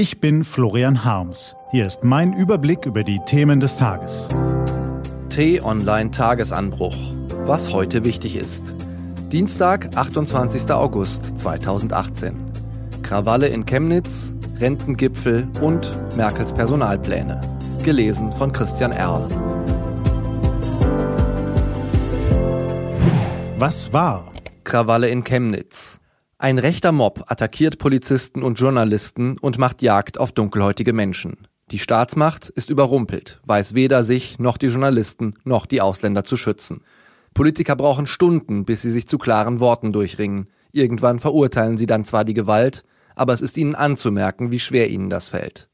Ich bin Florian Harms. Hier ist mein Überblick über die Themen des Tages. T-Online Tagesanbruch. Was heute wichtig ist. Dienstag, 28. August 2018. Krawalle in Chemnitz, Rentengipfel und Merkels Personalpläne. Gelesen von Christian Erl. Was war? Krawalle in Chemnitz. Ein rechter Mob attackiert Polizisten und Journalisten und macht Jagd auf dunkelhäutige Menschen. Die Staatsmacht ist überrumpelt, weiß weder sich noch die Journalisten noch die Ausländer zu schützen. Politiker brauchen Stunden, bis sie sich zu klaren Worten durchringen. Irgendwann verurteilen sie dann zwar die Gewalt, aber es ist ihnen anzumerken, wie schwer ihnen das fällt.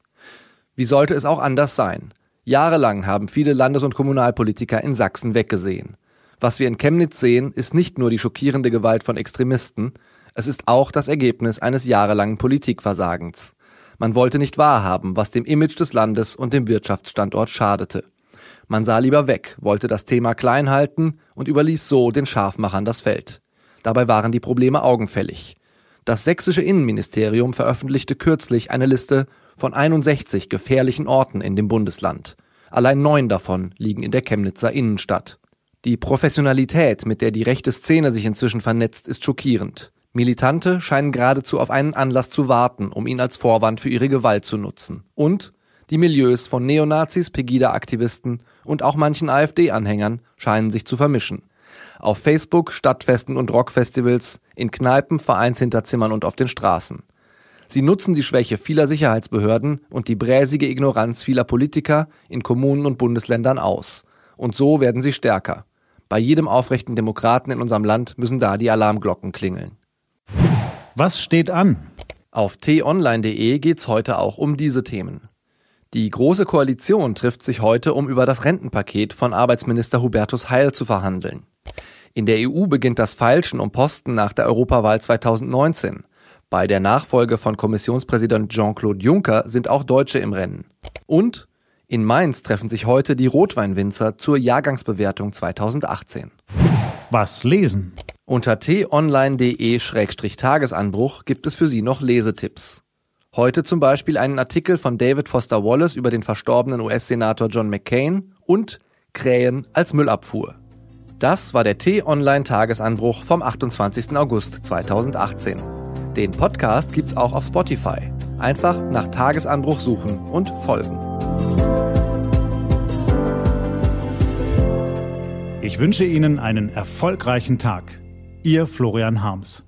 Wie sollte es auch anders sein? Jahrelang haben viele Landes- und Kommunalpolitiker in Sachsen weggesehen. Was wir in Chemnitz sehen, ist nicht nur die schockierende Gewalt von Extremisten, es ist auch das Ergebnis eines jahrelangen Politikversagens. Man wollte nicht wahrhaben, was dem Image des Landes und dem Wirtschaftsstandort schadete. Man sah lieber weg, wollte das Thema klein halten und überließ so den Scharfmachern das Feld. Dabei waren die Probleme augenfällig. Das sächsische Innenministerium veröffentlichte kürzlich eine Liste von 61 gefährlichen Orten in dem Bundesland. Allein neun davon liegen in der Chemnitzer Innenstadt. Die Professionalität, mit der die rechte Szene sich inzwischen vernetzt, ist schockierend. Militante scheinen geradezu auf einen Anlass zu warten, um ihn als Vorwand für ihre Gewalt zu nutzen. Und die Milieus von Neonazis, Pegida-Aktivisten und auch manchen AfD-Anhängern scheinen sich zu vermischen. Auf Facebook, Stadtfesten und Rockfestivals, in Kneipen, Vereinshinterzimmern und auf den Straßen. Sie nutzen die Schwäche vieler Sicherheitsbehörden und die bräsige Ignoranz vieler Politiker in Kommunen und Bundesländern aus. Und so werden sie stärker. Bei jedem aufrechten Demokraten in unserem Land müssen da die Alarmglocken klingeln. Was steht an? Auf t-online.de geht's heute auch um diese Themen. Die Große Koalition trifft sich heute, um über das Rentenpaket von Arbeitsminister Hubertus Heil zu verhandeln. In der EU beginnt das Feilschen um Posten nach der Europawahl 2019. Bei der Nachfolge von Kommissionspräsident Jean-Claude Juncker sind auch Deutsche im Rennen. Und in Mainz treffen sich heute die Rotweinwinzer zur Jahrgangsbewertung 2018. Was lesen? Unter t-online.de-tagesanbruch gibt es für Sie noch Lesetipps. Heute zum Beispiel einen Artikel von David Foster Wallace über den verstorbenen US-Senator John McCain und Krähen als Müllabfuhr. Das war der T-Online-Tagesanbruch vom 28. August 2018. Den Podcast gibt's auch auf Spotify. Einfach nach Tagesanbruch suchen und folgen. Ich wünsche Ihnen einen erfolgreichen Tag. Ihr Florian Harms.